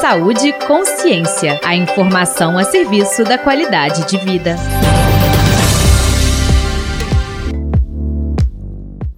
Saúde e Consciência. A informação a serviço da qualidade de vida.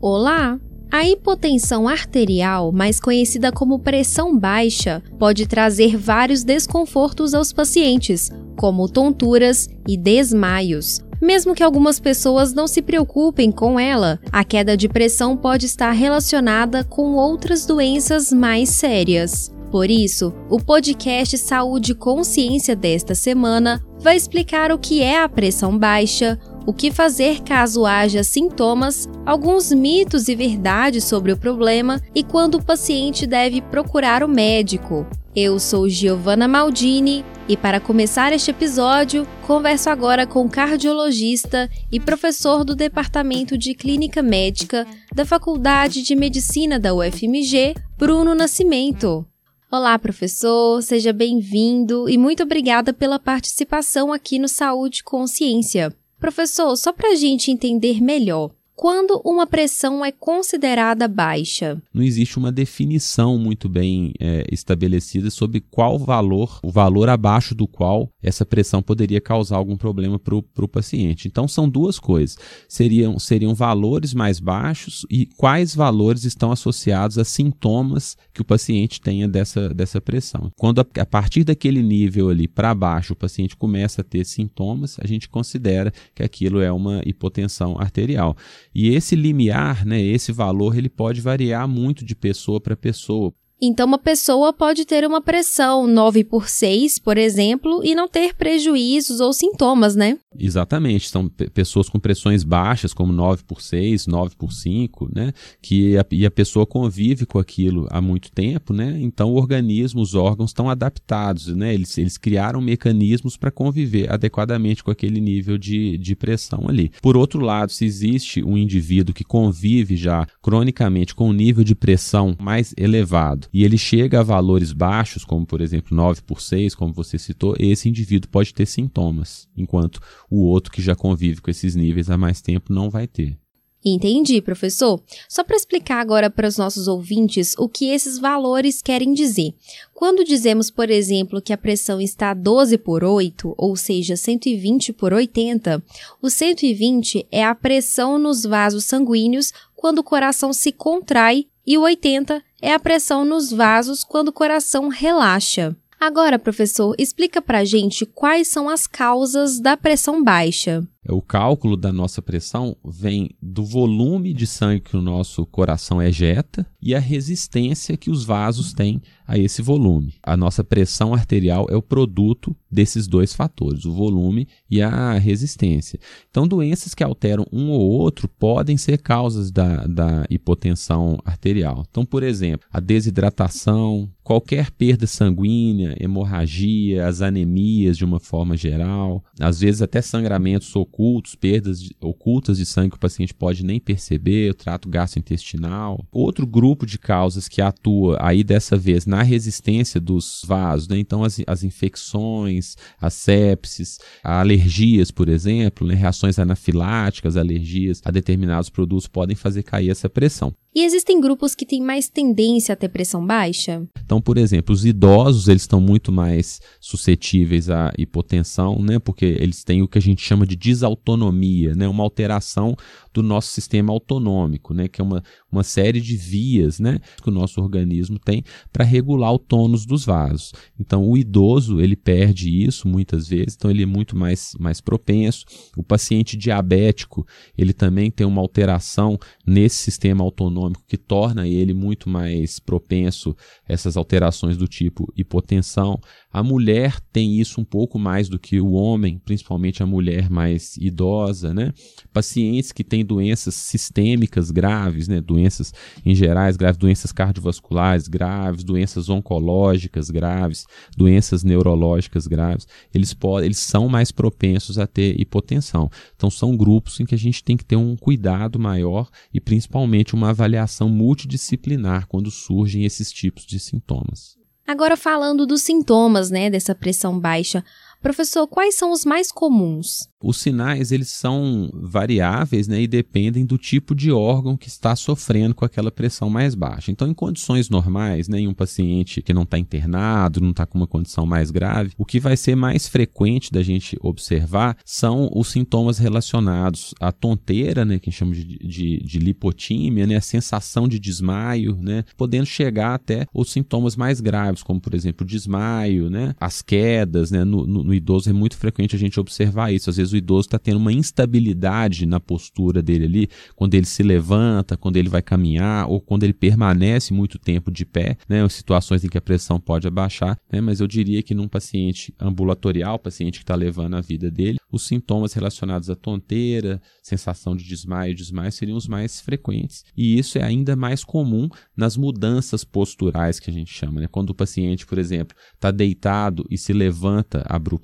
Olá! A hipotensão arterial, mais conhecida como pressão baixa, pode trazer vários desconfortos aos pacientes, como tonturas e desmaios. Mesmo que algumas pessoas não se preocupem com ela, a queda de pressão pode estar relacionada com outras doenças mais sérias. Por isso, o podcast Saúde e Consciência desta semana vai explicar o que é a pressão baixa, o que fazer caso haja sintomas, alguns mitos e verdades sobre o problema e quando o paciente deve procurar o médico. Eu sou Giovanna Maldini e para começar este episódio, converso agora com cardiologista e professor do Departamento de Clínica Médica da Faculdade de Medicina da UFMG, Bruno Nascimento. Olá, professor, seja bem-vindo e muito obrigada pela participação aqui no Saúde Consciência. Professor, só para a gente entender melhor, quando uma pressão é considerada baixa? Não existe uma definição muito bem é, estabelecida sobre qual valor, o valor abaixo do qual essa pressão poderia causar algum problema para o paciente. Então, são duas coisas. Seriam, seriam valores mais baixos e quais valores estão associados a sintomas que o paciente tenha dessa, dessa pressão. Quando a, a partir daquele nível ali para baixo o paciente começa a ter sintomas, a gente considera que aquilo é uma hipotensão arterial. E esse limiar, né, esse valor, ele pode variar muito de pessoa para pessoa. Então, uma pessoa pode ter uma pressão 9 por 6, por exemplo, e não ter prejuízos ou sintomas, né? Exatamente. São pessoas com pressões baixas, como 9 por 6, 9 por 5, né? Que a, e a pessoa convive com aquilo há muito tempo, né? Então, o organismo, os órgãos estão adaptados, né? Eles, eles criaram mecanismos para conviver adequadamente com aquele nível de, de pressão ali. Por outro lado, se existe um indivíduo que convive já cronicamente com um nível de pressão mais elevado, e ele chega a valores baixos, como por exemplo 9 por 6, como você citou, esse indivíduo pode ter sintomas, enquanto o outro que já convive com esses níveis há mais tempo não vai ter. Entendi, professor. Só para explicar agora para os nossos ouvintes o que esses valores querem dizer. Quando dizemos, por exemplo, que a pressão está 12 por 8, ou seja, 120 por 80, o 120 é a pressão nos vasos sanguíneos quando o coração se contrai e o 80 é a pressão nos vasos quando o coração relaxa. Agora, professor, explica pra gente quais são as causas da pressão baixa. O cálculo da nossa pressão vem do volume de sangue que o nosso coração ejeta e a resistência que os vasos têm a esse volume. A nossa pressão arterial é o produto desses dois fatores, o volume e a resistência. Então, doenças que alteram um ou outro podem ser causas da, da hipotensão arterial. Então, por exemplo, a desidratação, qualquer perda sanguínea, hemorragia, as anemias de uma forma geral, às vezes até sangramentos ocultos, perdas de, ocultas de sangue que o paciente pode nem perceber, o trato gastrointestinal. Outro grupo de causas que atua aí dessa vez na resistência dos vasos, né? então as, as infecções, as sepsis, alergias, por exemplo, né? reações anafiláticas, alergias a determinados produtos podem fazer cair essa pressão. E existem grupos que têm mais tendência a ter pressão baixa? Então, por exemplo, os idosos, eles estão muito mais suscetíveis à hipotensão, né? Porque eles têm o que a gente chama de desautonomia, né? Uma alteração do nosso sistema autonômico, né? Que é uma, uma série de vias, né? Que o nosso organismo tem para regular o tônus dos vasos. Então, o idoso, ele perde isso muitas vezes, então ele é muito mais, mais propenso. O paciente diabético, ele também tem uma alteração nesse sistema autonômico que torna ele muito mais propenso a essas alterações do tipo hipotensão. A mulher tem isso um pouco mais do que o homem, principalmente a mulher mais idosa, né? Pacientes que têm doenças sistêmicas graves, né? Doenças em gerais graves, doenças cardiovasculares graves, doenças oncológicas graves, doenças neurológicas graves, eles podem, eles são mais propensos a ter hipotensão. Então são grupos em que a gente tem que ter um cuidado maior e principalmente uma avaliação multidisciplinar quando surgem esses tipos de sintomas. Agora falando dos sintomas, né, dessa pressão baixa, Professor, quais são os mais comuns? Os sinais eles são variáveis né, e dependem do tipo de órgão que está sofrendo com aquela pressão mais baixa. Então, em condições normais, né, em um paciente que não está internado, não está com uma condição mais grave, o que vai ser mais frequente da gente observar são os sintomas relacionados à tonteira, né, que a gente chama de, de, de lipotímia, né, a sensação de desmaio, né, podendo chegar até os sintomas mais graves, como por exemplo desmaio, né, as quedas. Né, no, no, no idoso é muito frequente a gente observar isso. Às vezes o idoso está tendo uma instabilidade na postura dele ali, quando ele se levanta, quando ele vai caminhar ou quando ele permanece muito tempo de pé, né, situações em que a pressão pode abaixar, né, mas eu diria que num paciente ambulatorial, paciente que está levando a vida dele, os sintomas relacionados à tonteira, sensação de desmaio, desmaio seriam os mais frequentes. E isso é ainda mais comum nas mudanças posturais que a gente chama, né? Quando o paciente, por exemplo, está deitado e se levanta abruptamente,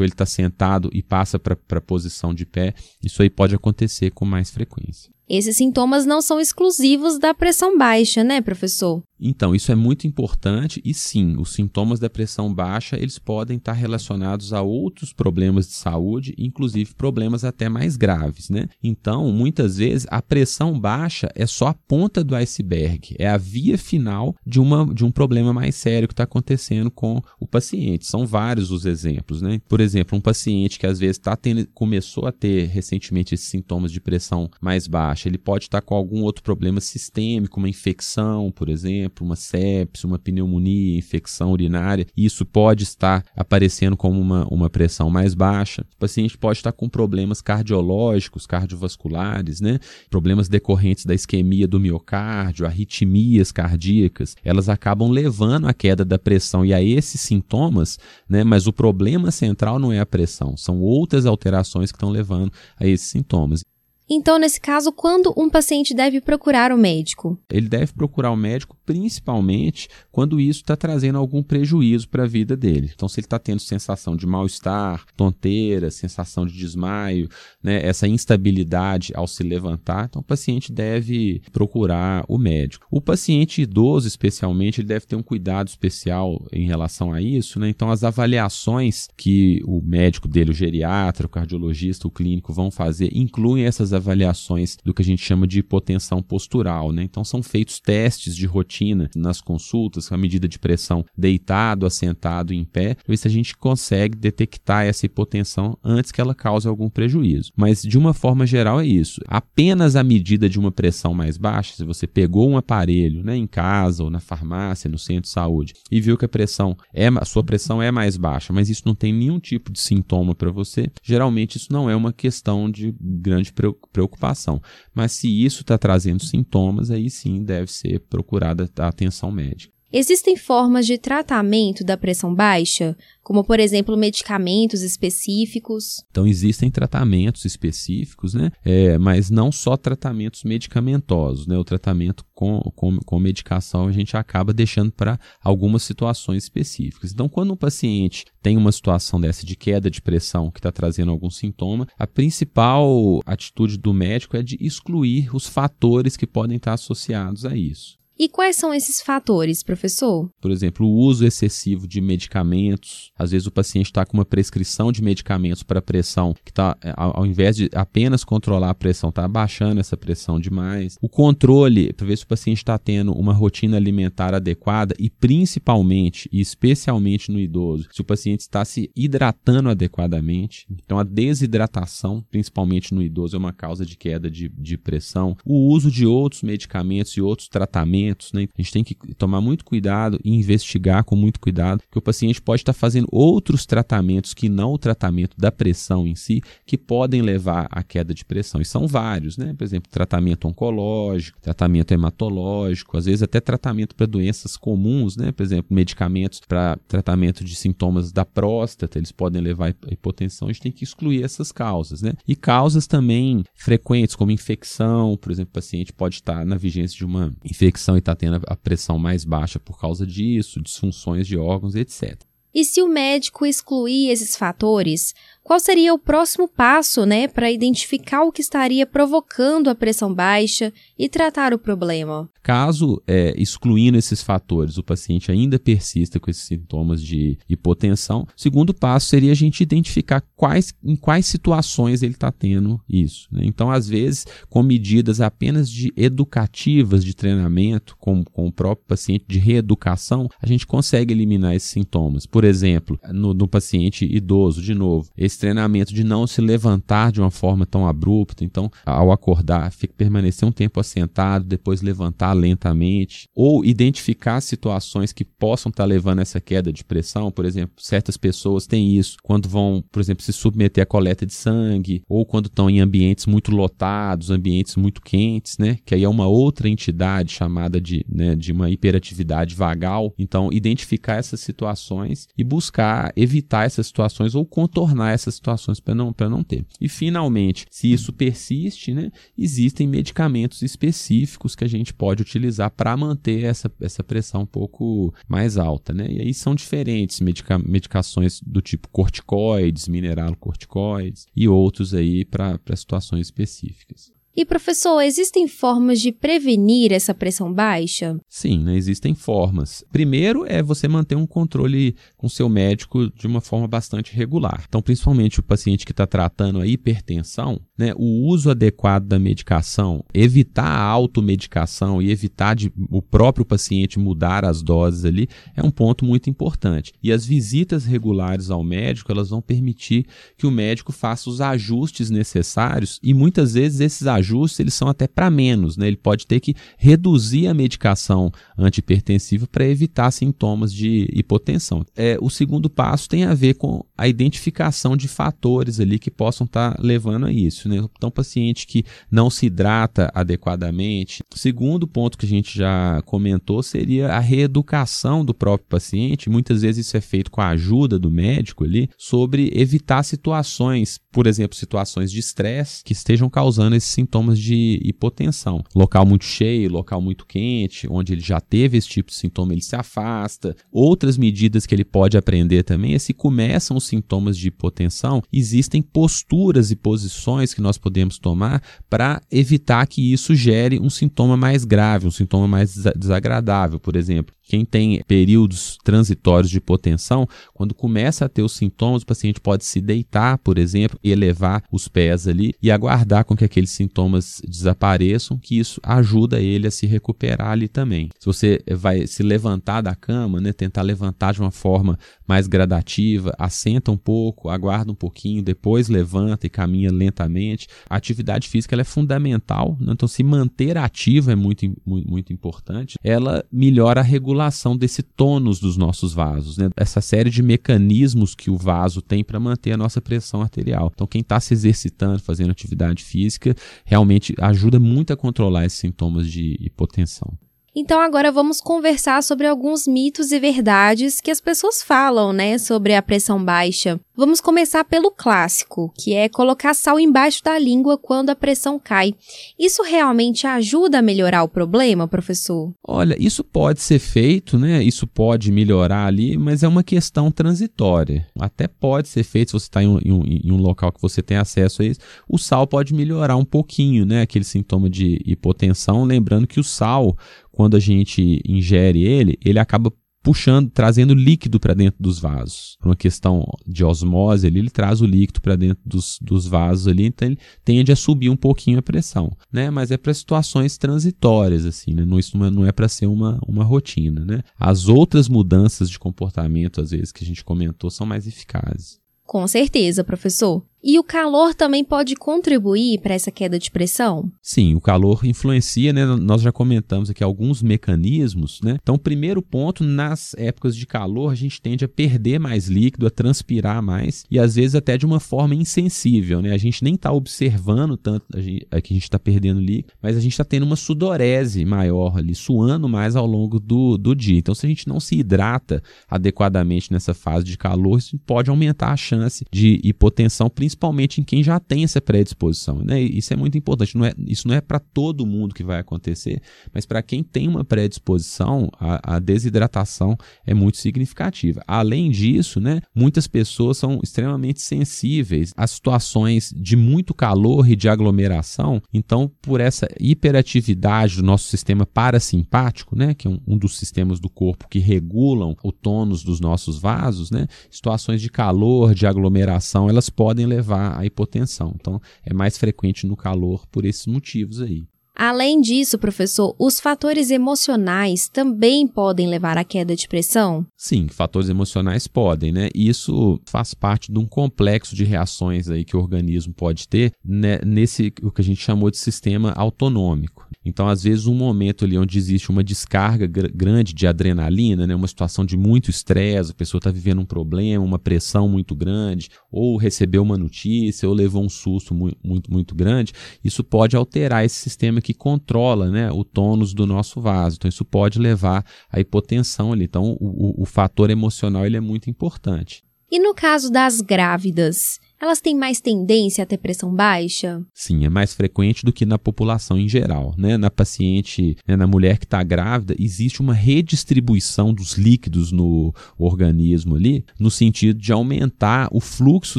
ou ele está sentado e passa para para a posição de pé, isso aí pode acontecer com mais frequência. Esses sintomas não são exclusivos da pressão baixa, né, professor? Então, isso é muito importante e sim, os sintomas da pressão baixa, eles podem estar relacionados a outros problemas de saúde, inclusive problemas até mais graves, né? Então, muitas vezes a pressão baixa é só a ponta do iceberg, é a via final de, uma, de um problema mais sério que está acontecendo com o paciente. São vários os exemplos, né? Por exemplo, um paciente que às vezes tá tendo, começou a ter recentemente esses sintomas de pressão mais baixa, ele pode estar com algum outro problema sistêmico, uma infecção, por exemplo, uma sepse, uma pneumonia, infecção urinária, isso pode estar aparecendo como uma, uma pressão mais baixa. O paciente pode estar com problemas cardiológicos, cardiovasculares, né? problemas decorrentes da isquemia do miocárdio, arritmias cardíacas, elas acabam levando à queda da pressão e a esses sintomas, né? mas o problema central não é a pressão, são outras alterações que estão levando a esses sintomas. Então, nesse caso, quando um paciente deve procurar o médico? Ele deve procurar o médico principalmente quando isso está trazendo algum prejuízo para a vida dele. Então, se ele está tendo sensação de mal-estar, tonteira, sensação de desmaio, né, essa instabilidade ao se levantar, então o paciente deve procurar o médico. O paciente idoso, especialmente, ele deve ter um cuidado especial em relação a isso. Né? Então, as avaliações que o médico dele, o geriatra, o cardiologista, o clínico vão fazer, incluem essas avaliações do que a gente chama de hipotensão postural, né? Então são feitos testes de rotina nas consultas, com a medida de pressão deitado, assentado em pé, para ver se a gente consegue detectar essa hipotensão antes que ela cause algum prejuízo. Mas de uma forma geral é isso. Apenas a medida de uma pressão mais baixa, se você pegou um aparelho, né, em casa ou na farmácia, no centro de saúde, e viu que a pressão é a sua pressão é mais baixa, mas isso não tem nenhum tipo de sintoma para você, geralmente isso não é uma questão de grande preocupação. Mas se isso está trazendo sintomas, aí sim deve ser procurada a atenção médica. Existem formas de tratamento da pressão baixa, como por exemplo medicamentos específicos? Então existem tratamentos específicos, né? É, mas não só tratamentos medicamentosos, né? O tratamento com, com, com medicação a gente acaba deixando para algumas situações específicas. Então, quando um paciente tem uma situação dessa de queda de pressão que está trazendo algum sintoma, a principal atitude do médico é de excluir os fatores que podem estar associados a isso. E quais são esses fatores, professor? Por exemplo, o uso excessivo de medicamentos. Às vezes o paciente está com uma prescrição de medicamentos para pressão, que está, é, ao invés de apenas controlar a pressão, está abaixando essa pressão demais. O controle, para ver se o paciente está tendo uma rotina alimentar adequada e principalmente e especialmente no idoso, se o paciente está se hidratando adequadamente. Então a desidratação, principalmente no idoso, é uma causa de queda de, de pressão. O uso de outros medicamentos e outros tratamentos né? A gente tem que tomar muito cuidado e investigar com muito cuidado, que o paciente pode estar fazendo outros tratamentos que não o tratamento da pressão em si, que podem levar à queda de pressão. E são vários, né? Por exemplo, tratamento oncológico, tratamento hematológico, às vezes até tratamento para doenças comuns, né? Por exemplo, medicamentos para tratamento de sintomas da próstata, eles podem levar à hipotensão. A gente tem que excluir essas causas, né? E causas também frequentes, como infecção, por exemplo, o paciente pode estar na vigência de uma infecção e está tendo a pressão mais baixa por causa disso, disfunções de órgãos, etc. E se o médico excluir esses fatores, qual seria o próximo passo, né, para identificar o que estaria provocando a pressão baixa e tratar o problema? Caso, é, excluindo esses fatores, o paciente ainda persista com esses sintomas de hipotensão, segundo passo seria a gente identificar quais, em quais situações ele está tendo isso. Né? Então, às vezes, com medidas apenas de educativas de treinamento, com, com o próprio paciente de reeducação, a gente consegue eliminar esses sintomas. Por exemplo, no, no paciente idoso, de novo, esse treinamento de não se levantar de uma forma tão abrupta, então, ao acordar, fica, permanecer um tempo assentado, depois levantar lentamente, ou identificar situações que possam estar levando a essa queda de pressão, por exemplo, certas pessoas têm isso quando vão, por exemplo, se submeter à coleta de sangue, ou quando estão em ambientes muito lotados, ambientes muito quentes, né, que aí é uma outra entidade chamada de, né, de uma hiperatividade vagal, então identificar essas situações e buscar evitar essas situações ou contornar essas situações para não, não ter. E finalmente, se isso persiste, né, existem medicamentos específicos que a gente pode utilizar para manter essa, essa pressão um pouco mais alta, né? E aí são diferentes medica medicações do tipo corticoides, mineralocorticoides e outros aí para situações específicas. E professor, existem formas de prevenir essa pressão baixa? Sim, né, existem formas. Primeiro é você manter um controle com seu médico de uma forma bastante regular. Então, principalmente o paciente que está tratando a hipertensão, né, o uso adequado da medicação, evitar a automedicação e evitar de, o próprio paciente mudar as doses ali é um ponto muito importante. E as visitas regulares ao médico, elas vão permitir que o médico faça os ajustes necessários e muitas vezes esses ajustes ajustes eles são até para menos, né? Ele pode ter que reduzir a medicação antipertensiva para evitar sintomas de hipotensão. É, o segundo passo tem a ver com a identificação de fatores ali que possam estar tá levando a isso, né? Então, paciente que não se hidrata adequadamente. O segundo ponto que a gente já comentou seria a reeducação do próprio paciente. Muitas vezes isso é feito com a ajuda do médico ali sobre evitar situações, por exemplo, situações de estresse que estejam causando esses sintomas sintomas de hipotensão. Local muito cheio, local muito quente, onde ele já teve esse tipo de sintoma, ele se afasta. Outras medidas que ele pode aprender também é se começam os sintomas de hipotensão, existem posturas e posições que nós podemos tomar para evitar que isso gere um sintoma mais grave, um sintoma mais desagradável. Por exemplo, quem tem períodos transitórios de hipotensão, quando começa a ter os sintomas, o paciente pode se deitar, por exemplo, elevar os pés ali e aguardar com que aqueles sintomas desapareçam, que isso ajuda ele a se recuperar ali também. Se você vai se levantar da cama, né, tentar levantar de uma forma mais gradativa, assenta um pouco, aguarda um pouquinho, depois levanta e caminha lentamente. A atividade física é fundamental, né? então se manter ativo é muito, muito, muito importante. Ela melhora a regulação desse tônus dos nossos vasos, né? essa série de mecanismos que o vaso tem para manter a nossa pressão arterial. Então, quem está se exercitando, fazendo atividade física, realmente ajuda muito a controlar esses sintomas de hipotensão. Então agora vamos conversar sobre alguns mitos e verdades que as pessoas falam, né, sobre a pressão baixa. Vamos começar pelo clássico, que é colocar sal embaixo da língua quando a pressão cai. Isso realmente ajuda a melhorar o problema, professor? Olha, isso pode ser feito, né? Isso pode melhorar ali, mas é uma questão transitória. Até pode ser feito se você está em, um, em um local que você tem acesso a isso. O sal pode melhorar um pouquinho, né? Aquele sintoma de hipotensão. Lembrando que o sal, quando a gente ingere ele, ele acaba puxando, trazendo líquido para dentro dos vasos. Por uma questão de osmose, ele traz o líquido para dentro dos, dos vasos ali, então ele tende a subir um pouquinho a pressão, né? Mas é para situações transitórias, assim, né? Não, isso não é, é para ser uma, uma rotina, né? As outras mudanças de comportamento, às vezes, que a gente comentou, são mais eficazes. Com certeza, professor. E o calor também pode contribuir para essa queda de pressão? Sim, o calor influencia, né? Nós já comentamos aqui alguns mecanismos, né? Então, primeiro ponto, nas épocas de calor, a gente tende a perder mais líquido, a transpirar mais e às vezes até de uma forma insensível, né? A gente nem está observando tanto a gente, é que a gente está perdendo líquido, mas a gente está tendo uma sudorese maior ali, suando mais ao longo do, do dia. Então, se a gente não se hidrata adequadamente nessa fase de calor, isso pode aumentar a chance de hipotensão, principalmente principalmente em quem já tem essa predisposição. Né? Isso é muito importante. Não é, isso não é para todo mundo que vai acontecer, mas para quem tem uma predisposição, a, a, desidratação é muito significativa. Além disso, né, muitas pessoas são extremamente sensíveis a situações de muito calor e de aglomeração. Então, por essa hiperatividade do nosso sistema parasimpático, né, que é um, um dos sistemas do corpo que regulam o tônus dos nossos vasos, né, situações de calor, de aglomeração, elas podem levar à hipotensão. Então, é mais frequente no calor por esses motivos aí. Além disso, professor, os fatores emocionais também podem levar à queda de pressão? Sim, fatores emocionais podem, né? Isso faz parte de um complexo de reações aí que o organismo pode ter né, nesse o que a gente chamou de sistema autonômico. Então, às vezes, um momento ali onde existe uma descarga gr grande de adrenalina, né, uma situação de muito estresse, a pessoa está vivendo um problema, uma pressão muito grande, ou recebeu uma notícia, ou levou um susto muito, muito, muito grande, isso pode alterar esse sistema que controla né, o tônus do nosso vaso. Então, isso pode levar à hipotensão ali. Então, o, o, o fator emocional ele é muito importante. E no caso das grávidas, elas têm mais tendência a ter pressão baixa? Sim, é mais frequente do que na população em geral. Né? Na paciente, né, na mulher que está grávida, existe uma redistribuição dos líquidos no organismo ali, no sentido de aumentar o fluxo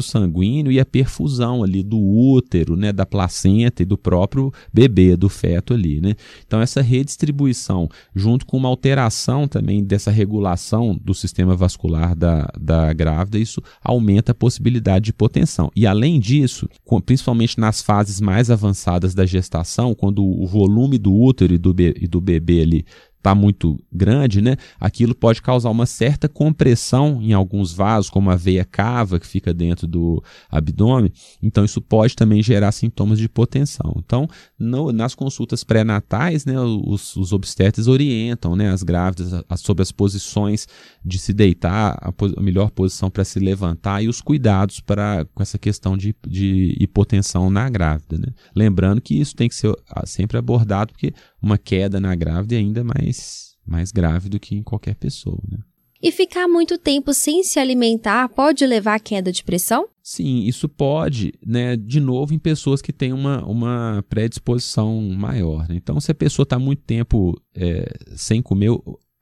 sanguíneo e a perfusão ali do útero, né, da placenta e do próprio bebê, do feto ali. Né? Então, essa redistribuição, junto com uma alteração também dessa regulação do sistema vascular da, da grávida, isso aumenta a possibilidade de e além disso, principalmente nas fases mais avançadas da gestação, quando o volume do útero e do, e do bebê ali está muito grande, né, aquilo pode causar uma certa compressão em alguns vasos, como a veia cava que fica dentro do abdômen. Então, isso pode também gerar sintomas de hipotensão. Então, no, nas consultas pré-natais, né, os, os obstetras orientam né, as grávidas a, a, sobre as posições de se deitar, a, a melhor posição para se levantar e os cuidados para com essa questão de, de hipotensão na grávida. Né? Lembrando que isso tem que ser sempre abordado, porque uma queda na grávida é ainda mais, mais grave do que em qualquer pessoa, né? E ficar muito tempo sem se alimentar pode levar à queda de pressão? Sim, isso pode, né? De novo, em pessoas que têm uma, uma predisposição maior. Né? Então, se a pessoa está muito tempo é, sem comer,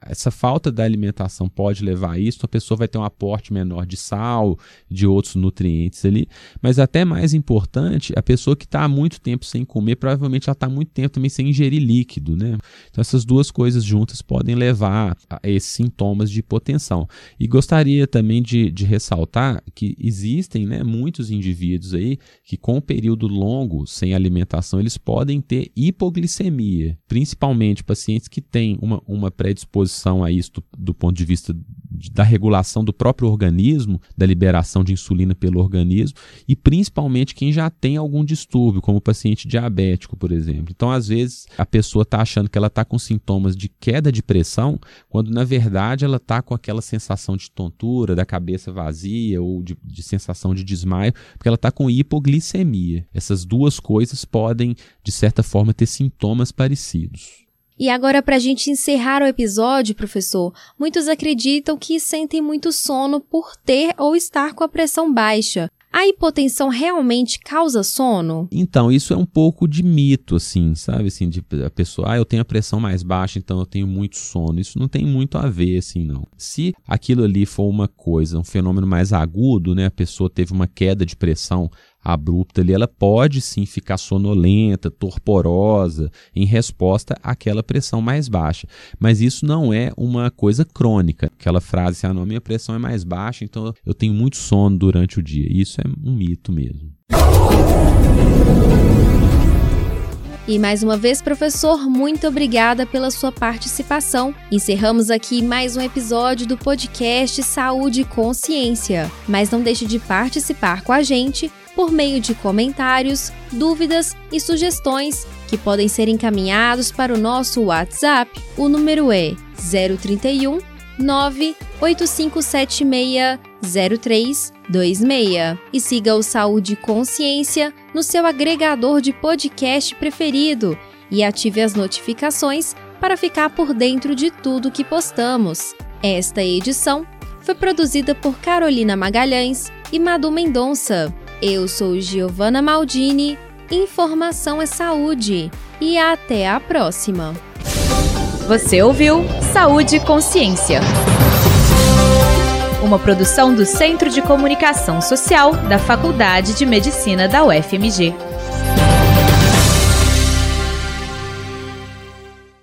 essa falta da alimentação pode levar a isso, a pessoa vai ter um aporte menor de sal, de outros nutrientes ali, mas até mais importante, a pessoa que está há muito tempo sem comer, provavelmente ela está muito tempo também sem ingerir líquido, né? Então essas duas coisas juntas podem levar a esses sintomas de hipotensão. E gostaria também de, de ressaltar que existem né, muitos indivíduos aí que com um período longo sem alimentação, eles podem ter hipoglicemia, principalmente pacientes que têm uma, uma predisposição exposição a isso do, do ponto de vista de, da regulação do próprio organismo, da liberação de insulina pelo organismo, e principalmente quem já tem algum distúrbio, como o paciente diabético, por exemplo. Então, às vezes, a pessoa está achando que ela está com sintomas de queda de pressão, quando na verdade ela está com aquela sensação de tontura, da cabeça vazia ou de, de sensação de desmaio, porque ela está com hipoglicemia. Essas duas coisas podem, de certa forma, ter sintomas parecidos. E agora, para a gente encerrar o episódio, professor, muitos acreditam que sentem muito sono por ter ou estar com a pressão baixa. A hipotensão realmente causa sono? Então, isso é um pouco de mito, assim, sabe? Assim, de a pessoa, ah, eu tenho a pressão mais baixa, então eu tenho muito sono. Isso não tem muito a ver, assim, não. Se aquilo ali for uma coisa, um fenômeno mais agudo, né? A pessoa teve uma queda de pressão abrupta ali, ela pode sim ficar sonolenta, torporosa, em resposta àquela pressão mais baixa. Mas isso não é uma coisa crônica. Aquela frase assim, ah, não, minha pressão é mais baixa, então eu tenho muito sono durante o dia. Isso é um mito mesmo. E mais uma vez, professor, muito obrigada pela sua participação. Encerramos aqui mais um episódio do podcast Saúde e Consciência. Mas não deixe de participar com a gente por meio de comentários, dúvidas e sugestões que podem ser encaminhados para o nosso WhatsApp. O número é 031 985760326 e siga o Saúde Consciência no seu agregador de podcast preferido e ative as notificações para ficar por dentro de tudo que postamos. Esta edição foi produzida por Carolina Magalhães e Madu Mendonça. Eu sou Giovana Maldini, informação é saúde e até a próxima. Você ouviu Saúde e Consciência. Uma produção do Centro de Comunicação Social da Faculdade de Medicina da UFMG.